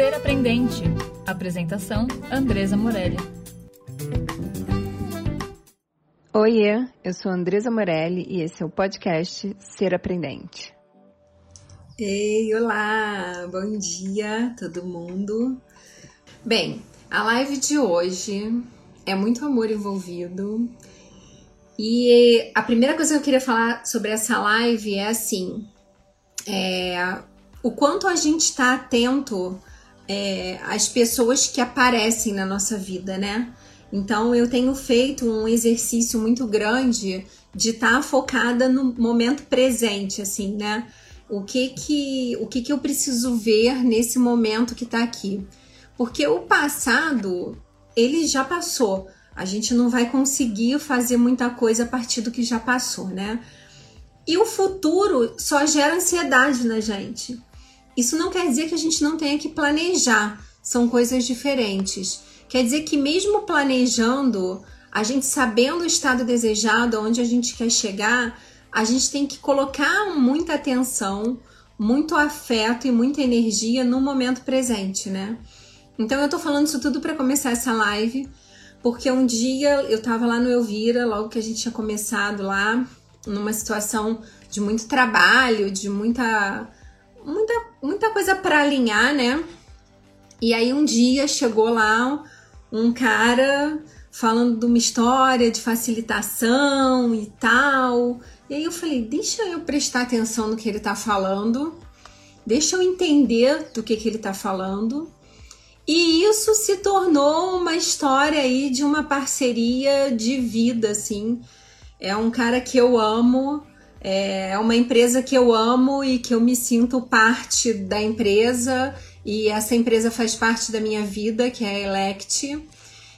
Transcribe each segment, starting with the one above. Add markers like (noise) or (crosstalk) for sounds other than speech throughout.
Ser Aprendente. Apresentação: Andresa Morelli. Oiê, eu sou Andresa Morelli e esse é o podcast Ser Aprendente. Ei, olá, bom dia todo mundo. Bem, a live de hoje é muito amor envolvido. E a primeira coisa que eu queria falar sobre essa live é assim: é, o quanto a gente está atento é, às pessoas que aparecem na nossa vida, né? Então eu tenho feito um exercício muito grande de estar tá focada no momento presente, assim, né? O que que, o que que eu preciso ver nesse momento que está aqui? Porque o passado, ele já passou. A gente não vai conseguir fazer muita coisa a partir do que já passou, né? E o futuro só gera ansiedade na gente. Isso não quer dizer que a gente não tenha que planejar, são coisas diferentes. Quer dizer que, mesmo planejando, a gente sabendo o estado desejado, onde a gente quer chegar, a gente tem que colocar muita atenção, muito afeto e muita energia no momento presente, né? Então, eu tô falando isso tudo para começar essa live, porque um dia eu tava lá no Elvira, logo que a gente tinha começado lá, numa situação de muito trabalho, de muita muita, muita coisa para alinhar, né? E aí um dia chegou lá um cara falando de uma história de facilitação e tal. E aí eu falei, deixa eu prestar atenção no que ele tá falando, deixa eu entender do que, que ele tá falando. E isso se tornou uma história aí de uma parceria de vida, assim. É um cara que eu amo, é uma empresa que eu amo e que eu me sinto parte da empresa e essa empresa faz parte da minha vida, que é a Elect.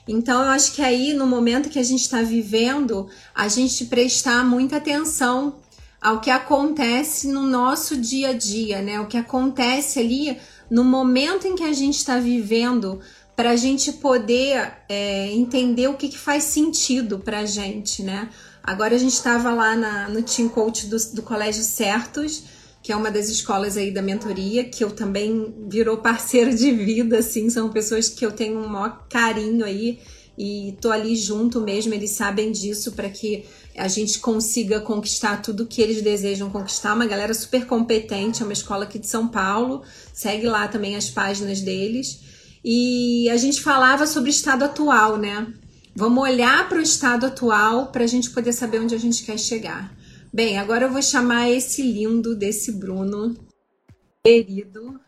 Então eu acho que aí no momento que a gente está vivendo, a gente prestar muita atenção ao que acontece no nosso dia a dia, né? O que acontece ali no momento em que a gente está vivendo, para a gente poder é, entender o que, que faz sentido para a gente, né? Agora a gente estava lá na, no Team Coach do, do Colégio Certos, que é uma das escolas aí da mentoria, que eu também virou parceiro de vida, assim, são pessoas que eu tenho um maior carinho aí e tô ali junto mesmo, eles sabem disso para que a gente consiga conquistar tudo que eles desejam conquistar. Uma galera super competente, é uma escola aqui de São Paulo, segue lá também as páginas deles. E a gente falava sobre o estado atual, né? Vamos olhar para o estado atual para a gente poder saber onde a gente quer chegar. Bem, agora eu vou chamar esse lindo desse Bruno, querido,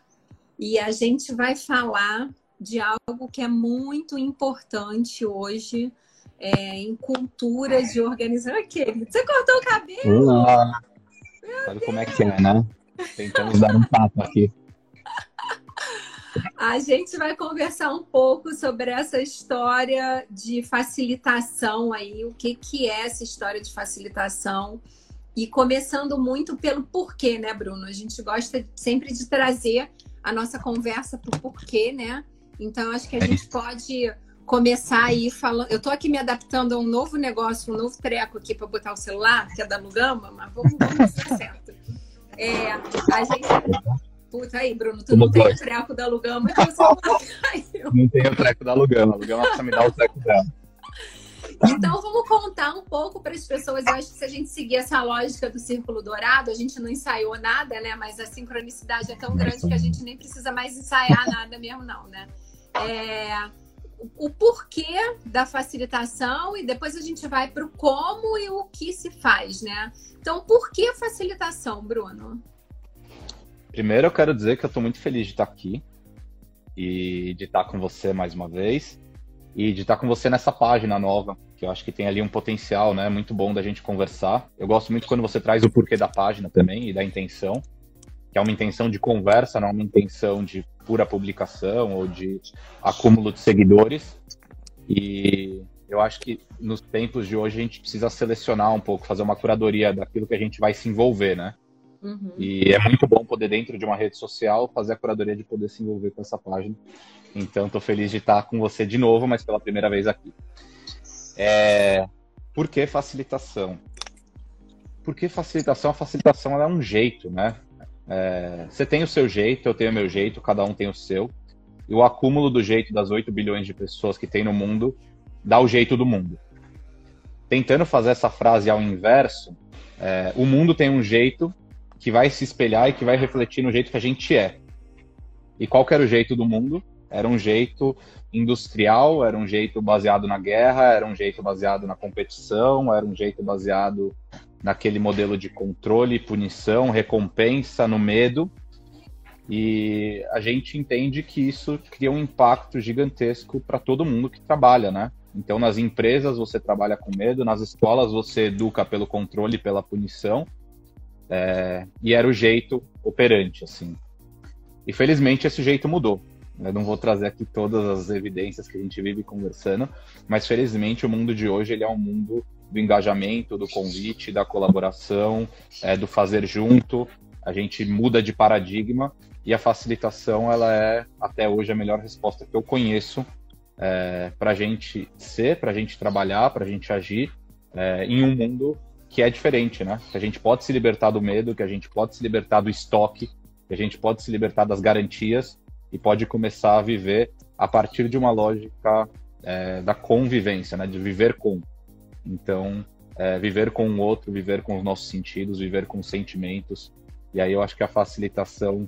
e a gente vai falar de algo que é muito importante hoje é, em culturas de organização. Querido, você cortou o cabelo? Olá! Sabe como é que é, né? Tentamos dar um papo aqui. A gente vai conversar um pouco sobre essa história de facilitação aí, o que, que é essa história de facilitação. E começando muito pelo porquê, né, Bruno? A gente gosta sempre de trazer a nossa conversa para o porquê, né? Então, acho que a gente pode começar aí falando. Eu tô aqui me adaptando a um novo negócio, um novo treco aqui para botar o celular, que é da Lugama, mas vamos, vamos ser certo. É, a gente Puta aí, Bruno, tu não tem o treco da Lugama, então você (laughs) não tem o treco da Lugama, a Lugama precisa me dar o treco dela. Então vamos contar um pouco para as pessoas. Eu acho que se a gente seguir essa lógica do círculo dourado, a gente não ensaiou nada, né? Mas a sincronicidade é tão grande que a gente nem precisa mais ensaiar nada mesmo, não, né? É, o porquê da facilitação e depois a gente vai para o como e o que se faz, né? Então, por que facilitação, Bruno? Primeiro eu quero dizer que eu estou muito feliz de estar aqui e de estar com você mais uma vez e de estar com você nessa página nova, que eu acho que tem ali um potencial, né, muito bom da gente conversar. Eu gosto muito quando você traz o porquê da página também e da intenção, que é uma intenção de conversa, não uma intenção de pura publicação ou de acúmulo de seguidores. E eu acho que nos tempos de hoje a gente precisa selecionar um pouco, fazer uma curadoria daquilo que a gente vai se envolver, né? Uhum. E é muito bom poder, dentro de uma rede social, fazer a curadoria de poder se envolver com essa página. Então, estou feliz de estar com você de novo, mas pela primeira vez aqui. É... Por que facilitação? Porque facilitação, a facilitação é um jeito, né? É... Você tem o seu jeito, eu tenho o meu jeito, cada um tem o seu. e o acúmulo do jeito das 8 bilhões de pessoas que tem no mundo dá o jeito do mundo. Tentando fazer essa frase ao inverso, é, o mundo tem um jeito que vai se espelhar e que vai refletir no jeito que a gente é. E qual era o jeito do mundo? Era um jeito industrial, era um jeito baseado na guerra, era um jeito baseado na competição, era um jeito baseado naquele modelo de controle, punição, recompensa, no medo. E a gente entende que isso cria um impacto gigantesco para todo mundo que trabalha, né? Então, nas empresas você trabalha com medo, nas escolas você educa pelo controle, pela punição, é, e era o jeito operante, assim. E felizmente esse jeito mudou. Eu não vou trazer aqui todas as evidências que a gente vive conversando, mas felizmente o mundo de hoje ele é um mundo do engajamento, do convite, da colaboração, é, do fazer junto. A gente muda de paradigma e a facilitação ela é até hoje a melhor resposta que eu conheço é, para a gente ser, para a gente trabalhar, para a gente agir é, em um mundo que é diferente, né? Que a gente pode se libertar do medo, que a gente pode se libertar do estoque, que a gente pode se libertar das garantias e pode começar a viver a partir de uma lógica é, da convivência, né, de viver com. Então, é, viver com o outro, viver com os nossos sentidos, viver com sentimentos. E aí eu acho que a facilitação,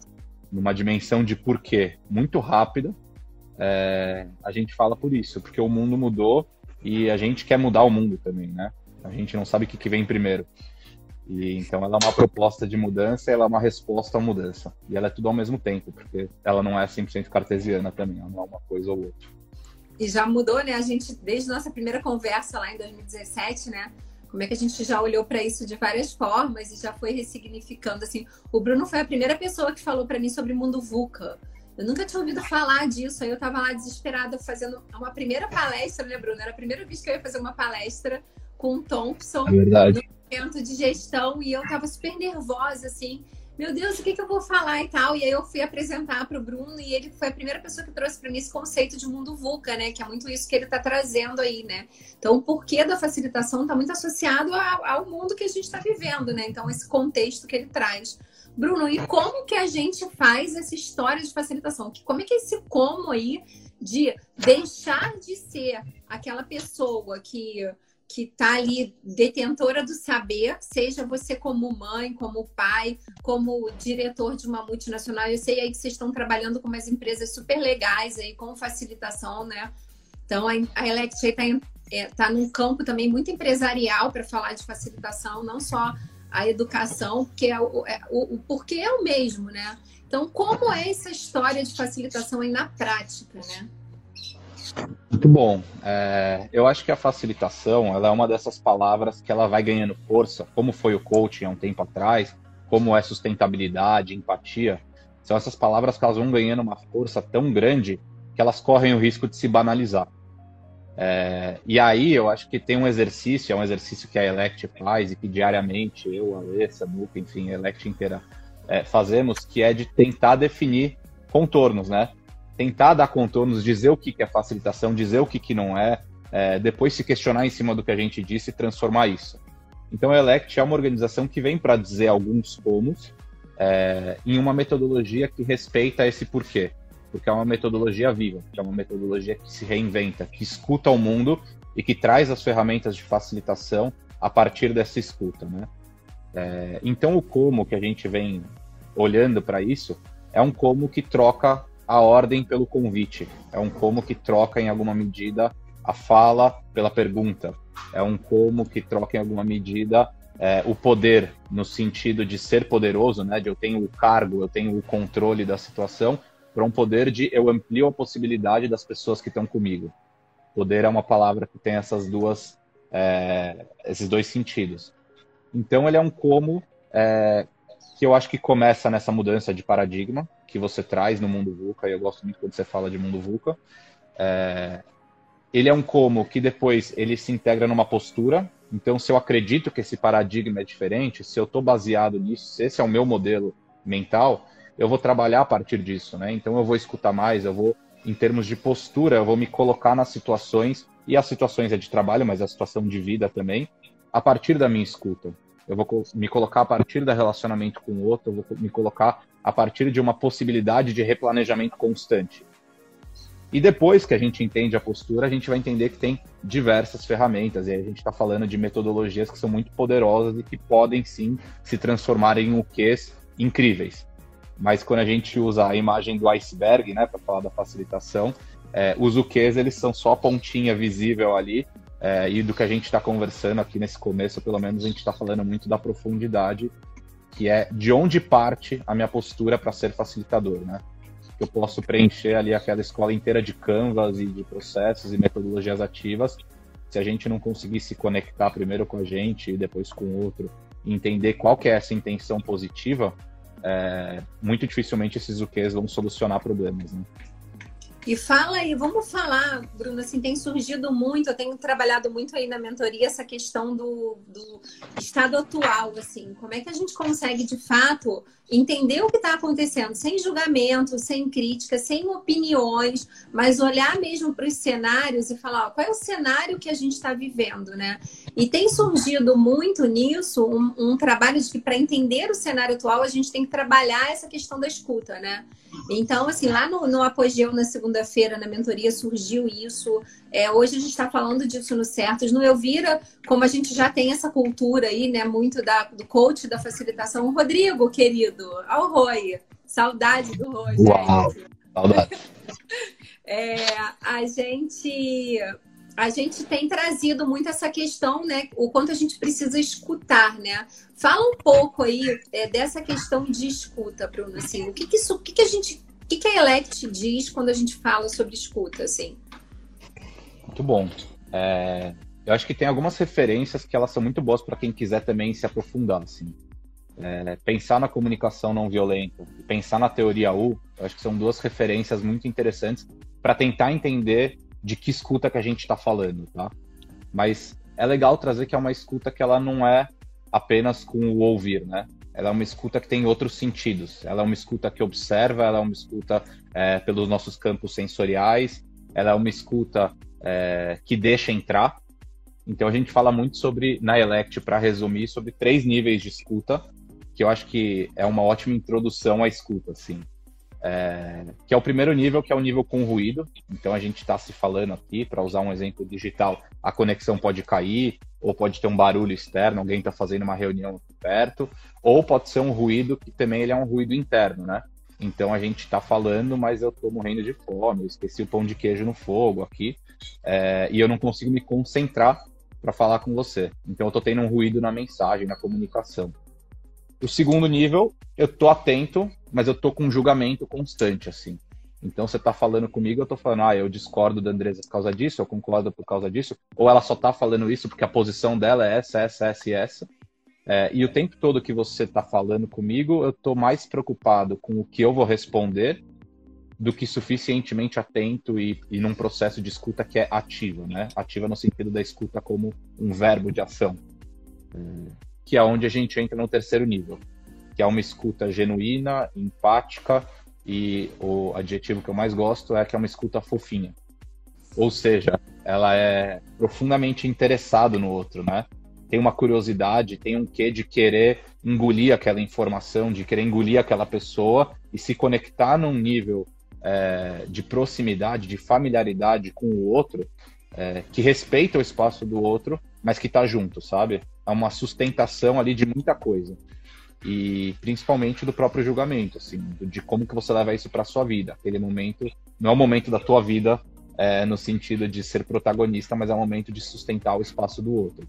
numa dimensão de porquê muito rápida, é, a gente fala por isso, porque o mundo mudou e a gente quer mudar o mundo também, né? A gente não sabe o que, que vem primeiro. E, então ela é uma proposta de mudança ela é uma resposta à mudança. E ela é tudo ao mesmo tempo, porque ela não é 100% cartesiana também, ela não é uma coisa ou outra. E já mudou, né? A gente, desde nossa primeira conversa lá em 2017, né? Como é que a gente já olhou para isso de várias formas e já foi ressignificando, assim. O Bruno foi a primeira pessoa que falou para mim sobre o mundo VUCA. Eu nunca tinha ouvido falar disso, aí eu tava lá desesperada fazendo uma primeira palestra, né, Bruno? Era a primeira vez que eu ia fazer uma palestra com o Thompson. É verdade evento de gestão e eu tava super nervosa, assim. Meu Deus, o que, que eu vou falar e tal? E aí eu fui apresentar para o Bruno e ele foi a primeira pessoa que trouxe para mim esse conceito de mundo VUCA, né? Que é muito isso que ele está trazendo aí, né? Então, o porquê da facilitação está muito associado ao, ao mundo que a gente está vivendo, né? Então, esse contexto que ele traz. Bruno, e como que a gente faz essa história de facilitação? Como é que é esse como aí de deixar de ser aquela pessoa que que está ali detentora do saber, seja você como mãe, como pai, como diretor de uma multinacional. Eu sei aí que vocês estão trabalhando com umas empresas super legais aí com facilitação, né? Então a Elect está é, tá num campo também muito empresarial para falar de facilitação, não só a educação, porque é o, é, o, o porquê é o mesmo, né? Então, como é essa história de facilitação aí na prática, né? Muito bom. É, eu acho que a facilitação ela é uma dessas palavras que ela vai ganhando força, como foi o coaching há um tempo atrás, como é sustentabilidade, empatia. São essas palavras que elas vão ganhando uma força tão grande que elas correm o risco de se banalizar. É, e aí eu acho que tem um exercício, é um exercício que a Elect faz e que diariamente eu, a Alessa, a Buca, enfim, a Elect inteira é, fazemos, que é de tentar definir contornos, né? Tentar dar contornos, dizer o que, é facilitação, dizer o que, que não é, é, depois se questionar em cima do que a gente disse e transformar isso. Então, a Elect é uma organização que vem para dizer alguns comos é, em uma metodologia que respeita esse porquê. Porque é uma metodologia viva, que é uma metodologia que se reinventa, que escuta o mundo e que traz as ferramentas de facilitação a partir dessa escuta. Né? É, então, o como que a gente vem olhando para isso é um como que troca a ordem pelo convite. É um como que troca em alguma medida a fala pela pergunta. É um como que troca em alguma medida é, o poder no sentido de ser poderoso, né? De eu tenho o cargo, eu tenho o controle da situação, para um poder de eu amplio a possibilidade das pessoas que estão comigo. Poder é uma palavra que tem essas duas, é, esses dois sentidos. Então ele é um como é, que eu acho que começa nessa mudança de paradigma, que você traz no mundo VUCA, e eu gosto muito quando você fala de mundo VUCA. É, ele é um como que depois ele se integra numa postura. Então, se eu acredito que esse paradigma é diferente, se eu estou baseado nisso, se esse é o meu modelo mental, eu vou trabalhar a partir disso, né? Então, eu vou escutar mais, eu vou, em termos de postura, eu vou me colocar nas situações, e as situações é de trabalho, mas a situação de vida também, a partir da minha escuta. Eu vou me colocar a partir do relacionamento com o outro, eu vou me colocar a partir de uma possibilidade de replanejamento constante. E depois que a gente entende a postura, a gente vai entender que tem diversas ferramentas. E aí a gente está falando de metodologias que são muito poderosas e que podem sim se transformar em UQs incríveis. Mas quando a gente usa a imagem do iceberg, né, para falar da facilitação, é, os UQs eles são só a pontinha visível ali. É, e do que a gente está conversando aqui nesse começo, pelo menos a gente está falando muito da profundidade, que é de onde parte a minha postura para ser facilitador, né? eu posso preencher ali aquela escola inteira de canvas e de processos e metodologias ativas. Se a gente não conseguir se conectar primeiro com a gente e depois com o outro, entender qual que é essa intenção positiva, é, muito dificilmente esses UQs vão solucionar problemas. Né? E fala aí, vamos falar, Bruno, assim, tem surgido muito, eu tenho trabalhado muito aí na mentoria essa questão do, do estado atual, assim, como é que a gente consegue, de fato, entender o que está acontecendo, sem julgamento, sem crítica, sem opiniões, mas olhar mesmo para os cenários e falar, ó, qual é o cenário que a gente está vivendo, né? E tem surgido muito nisso um, um trabalho de que para entender o cenário atual a gente tem que trabalhar essa questão da escuta, né? Então, assim, lá no, no Apogeu, na segunda-feira, na mentoria, surgiu isso. É, hoje a gente está falando disso no Certos. No Elvira, como a gente já tem essa cultura aí, né, muito da, do coach da facilitação. Rodrigo, querido, ao Roy. Saudade do Roy, Uau, gente. Saudade. (laughs) É, a gente a gente tem trazido muito essa questão, né? O quanto a gente precisa escutar, né? Fala um pouco aí é, dessa questão de escuta, Bruno. Assim, o que, que isso, o que, que a gente, o que, que a Elect diz quando a gente fala sobre escuta, assim? Muito bom. É, eu acho que tem algumas referências que elas são muito boas para quem quiser também se aprofundar, assim. É, pensar na comunicação não violenta e pensar na teoria U, eu acho que são duas referências muito interessantes para tentar entender de que escuta que a gente está falando, tá? Mas é legal trazer que é uma escuta que ela não é apenas com o ouvir, né? Ela é uma escuta que tem outros sentidos. Ela é uma escuta que observa, ela é uma escuta é, pelos nossos campos sensoriais, ela é uma escuta é, que deixa entrar. Então a gente fala muito sobre, na Elect, para resumir, sobre três níveis de escuta, que eu acho que é uma ótima introdução à escuta, assim. É, que é o primeiro nível, que é o nível com ruído. Então a gente está se falando aqui, para usar um exemplo digital, a conexão pode cair, ou pode ter um barulho externo, alguém está fazendo uma reunião perto, ou pode ser um ruído que também ele é um ruído interno, né? Então a gente está falando, mas eu estou morrendo de fome, eu esqueci o pão de queijo no fogo aqui, é, e eu não consigo me concentrar para falar com você. Então eu estou tendo um ruído na mensagem, na comunicação. O segundo nível, eu tô atento, mas eu tô com um julgamento constante, assim. Então você tá falando comigo, eu tô falando, ah, eu discordo da Andresa por causa disso, eu concordo por causa disso, ou ela só tá falando isso porque a posição dela é essa, essa, essa e essa. É, e o tempo todo que você tá falando comigo, eu tô mais preocupado com o que eu vou responder do que suficientemente atento e, e num processo de escuta que é ativa, né? Ativa no sentido da escuta como um verbo de ação que é onde a gente entra no terceiro nível, que é uma escuta genuína, empática e o adjetivo que eu mais gosto é que é uma escuta fofinha. Ou seja, ela é profundamente interessado no outro, né? Tem uma curiosidade, tem um quê de querer engolir aquela informação, de querer engolir aquela pessoa e se conectar num nível é, de proximidade, de familiaridade com o outro, é, que respeita o espaço do outro, mas que está junto, sabe? a uma sustentação ali de muita coisa. E principalmente do próprio julgamento, assim, de como que você leva isso para sua vida. Aquele momento não é o momento da tua vida é, no sentido de ser protagonista, mas é o momento de sustentar o espaço do outro.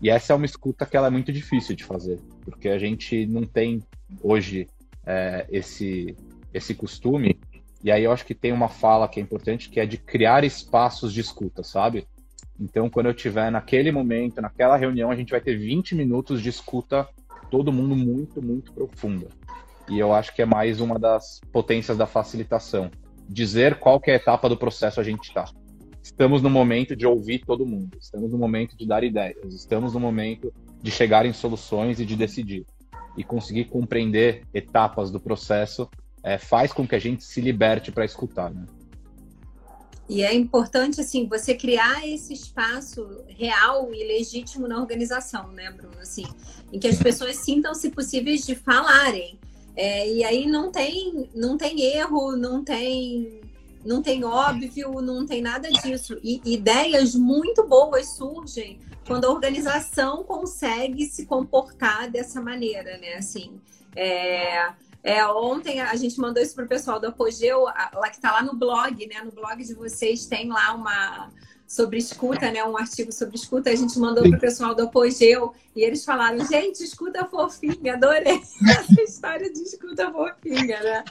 E essa é uma escuta que ela é muito difícil de fazer, porque a gente não tem hoje é, esse esse costume. E aí eu acho que tem uma fala que é importante, que é de criar espaços de escuta, sabe? Então, quando eu tiver naquele momento, naquela reunião, a gente vai ter 20 minutos de escuta, todo mundo muito, muito profunda. E eu acho que é mais uma das potências da facilitação. Dizer qual que é a etapa do processo a gente está. Estamos no momento de ouvir todo mundo, estamos no momento de dar ideias, estamos no momento de chegar em soluções e de decidir. E conseguir compreender etapas do processo é, faz com que a gente se liberte para escutar. Né? E é importante, assim, você criar esse espaço real e legítimo na organização, né, Bruno? Assim, em que as pessoas sintam-se possíveis de falarem. É, e aí não tem, não tem erro, não tem, não tem óbvio, não tem nada disso. E ideias muito boas surgem quando a organização consegue se comportar dessa maneira, né? Assim, é, é, ontem a gente mandou isso para o pessoal do Apogeu, lá que está lá no blog, né? No blog de vocês tem lá uma sobre escuta, né? Um artigo sobre escuta. A gente mandou para o pessoal do Apogeu e eles falaram: gente, escuta fofinha, adorei (laughs) essa história de escuta fofinha, né?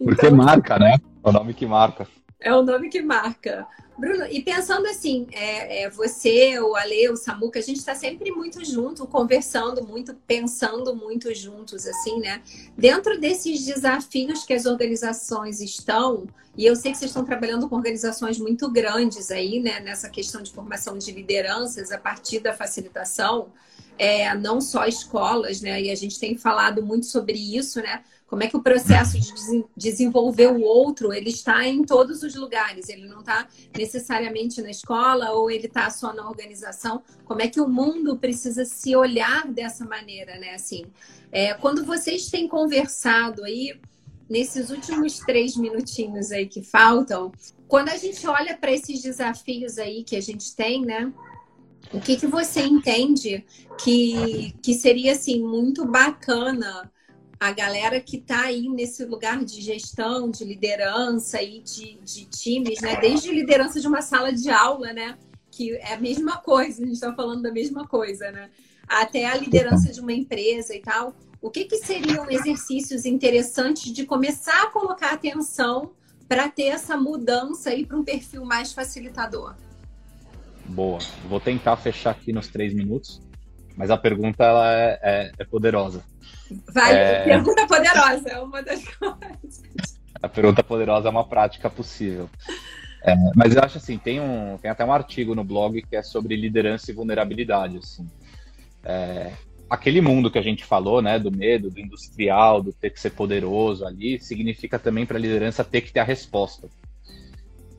Então, Porque marca, né? É o nome que marca. É o nome que marca. Bruno, e pensando assim, é, é, você, o Ale, o Samuca, a gente está sempre muito junto, conversando muito, pensando muito juntos, assim, né? Dentro desses desafios que as organizações estão, e eu sei que vocês estão trabalhando com organizações muito grandes aí, né? Nessa questão de formação de lideranças a partir da facilitação, é, não só escolas, né? E a gente tem falado muito sobre isso, né? Como é que o processo de desenvolver o outro ele está em todos os lugares? Ele não está necessariamente na escola ou ele está só na organização? Como é que o mundo precisa se olhar dessa maneira, né? Assim, é, quando vocês têm conversado aí nesses últimos três minutinhos aí que faltam, quando a gente olha para esses desafios aí que a gente tem, né? O que, que você entende que, que seria assim muito bacana a galera que está aí nesse lugar de gestão, de liderança e de, de times, né? Desde liderança de uma sala de aula, né? Que é a mesma coisa, a gente está falando da mesma coisa, né? Até a liderança de uma empresa e tal. O que, que seriam exercícios interessantes de começar a colocar atenção para ter essa mudança aí para um perfil mais facilitador? Boa. Vou tentar fechar aqui nos três minutos, mas a pergunta ela é, é, é poderosa. Vai, é... pergunta poderosa é uma das (laughs) coisas. A pergunta poderosa é uma prática possível. É, mas eu acho assim, tem, um, tem até um artigo no blog que é sobre liderança e vulnerabilidade. Assim. É, aquele mundo que a gente falou, né, do medo, do industrial, do ter que ser poderoso ali, significa também para a liderança ter que ter a resposta.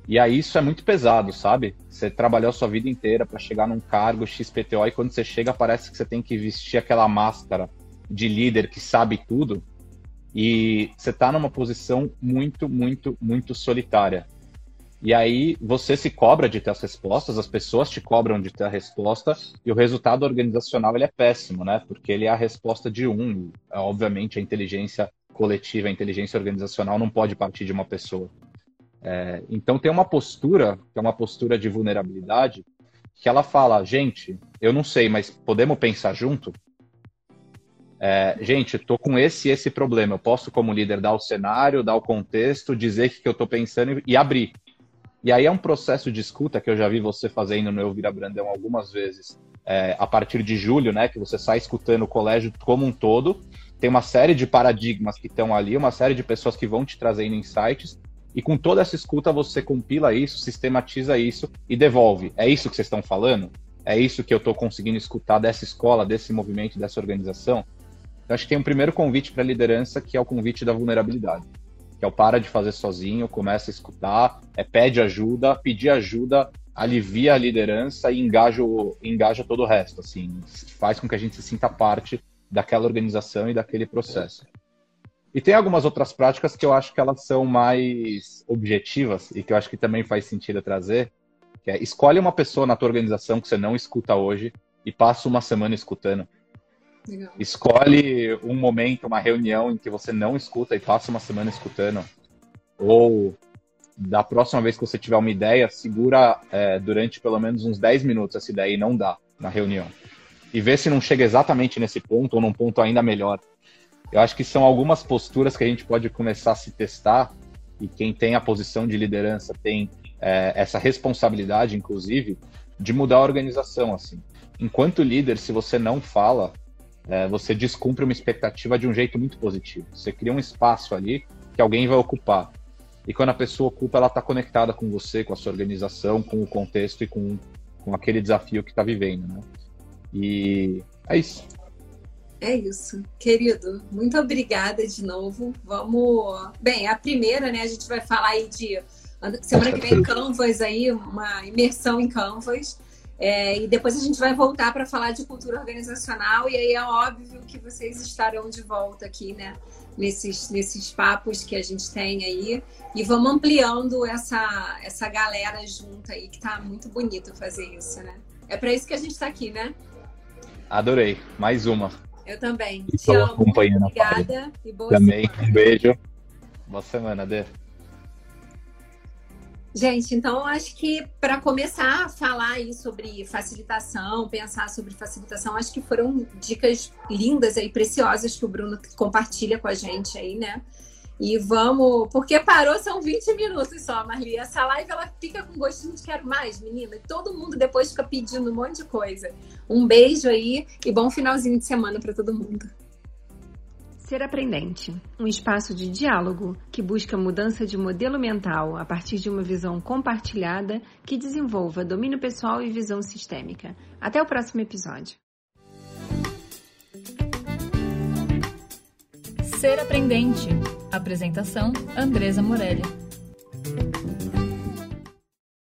E aí isso é muito pesado, sabe? Você trabalhou a sua vida inteira para chegar num cargo XPTO e quando você chega parece que você tem que vestir aquela máscara de líder que sabe tudo e você está numa posição muito, muito, muito solitária. E aí você se cobra de ter as respostas, as pessoas te cobram de ter a resposta e o resultado organizacional ele é péssimo, né? Porque ele é a resposta de um. Obviamente a inteligência coletiva, a inteligência organizacional não pode partir de uma pessoa. É, então tem uma postura, que é uma postura de vulnerabilidade, que ela fala, gente, eu não sei, mas podemos pensar junto? É, gente, estou com esse e esse problema. Eu posso, como líder, dar o cenário, dar o contexto, dizer o que eu estou pensando e abrir. E aí é um processo de escuta que eu já vi você fazendo no Eu Vira Brandão algumas vezes. É, a partir de julho, né, que você sai escutando o colégio como um todo. Tem uma série de paradigmas que estão ali, uma série de pessoas que vão te trazendo insights. E com toda essa escuta, você compila isso, sistematiza isso e devolve. É isso que vocês estão falando? É isso que eu estou conseguindo escutar dessa escola, desse movimento, dessa organização? Então, acho que tem um primeiro convite para a liderança, que é o convite da vulnerabilidade. Que é o para de fazer sozinho, começa a escutar, é pede ajuda, pedir ajuda alivia a liderança e engaja, o, engaja todo o resto, assim, faz com que a gente se sinta parte daquela organização e daquele processo. E tem algumas outras práticas que eu acho que elas são mais objetivas e que eu acho que também faz sentido trazer, que é escolhe uma pessoa na tua organização que você não escuta hoje e passa uma semana escutando. Legal. Escolhe um momento, uma reunião em que você não escuta e passa uma semana escutando. Ou da próxima vez que você tiver uma ideia, segura é, durante pelo menos uns 10 minutos essa ideia e não dá na reunião. E vê se não chega exatamente nesse ponto ou num ponto ainda melhor. Eu acho que são algumas posturas que a gente pode começar a se testar e quem tem a posição de liderança tem é, essa responsabilidade, inclusive, de mudar a organização. Assim, enquanto líder, se você não fala, é, você descumpre uma expectativa de um jeito muito positivo. Você cria um espaço ali que alguém vai ocupar. E quando a pessoa ocupa, ela está conectada com você, com a sua organização, com o contexto e com, com aquele desafio que está vivendo, né? E é isso. É isso, querido. Muito obrigada de novo. Vamos. Bem, a primeira, né? A gente vai falar aí de semana que vem (laughs) Canvas aí, uma imersão em Canvas. É, e depois a gente vai voltar para falar de cultura organizacional, e aí é óbvio que vocês estarão de volta aqui, né? Nesses, nesses papos que a gente tem aí. E vamos ampliando essa, essa galera junta aí, que tá muito bonito fazer isso, né? É para isso que a gente está aqui, né? Adorei. Mais uma. Eu também. Te amo. Obrigada e boa Também. Semana. Um beijo. Boa semana, Dê. Gente, então acho que para começar a falar aí sobre facilitação, pensar sobre facilitação, acho que foram dicas lindas aí, preciosas que o Bruno compartilha com a gente aí, né? E vamos, porque parou são 20 minutos só, Marli. Essa live ela fica com gostinho de quero mais, menina. E todo mundo depois fica pedindo um monte de coisa. Um beijo aí e bom finalzinho de semana para todo mundo. Ser Aprendente, um espaço de diálogo que busca mudança de modelo mental a partir de uma visão compartilhada que desenvolva domínio pessoal e visão sistêmica. Até o próximo episódio. Ser Aprendente. Apresentação: Andresa Morelli.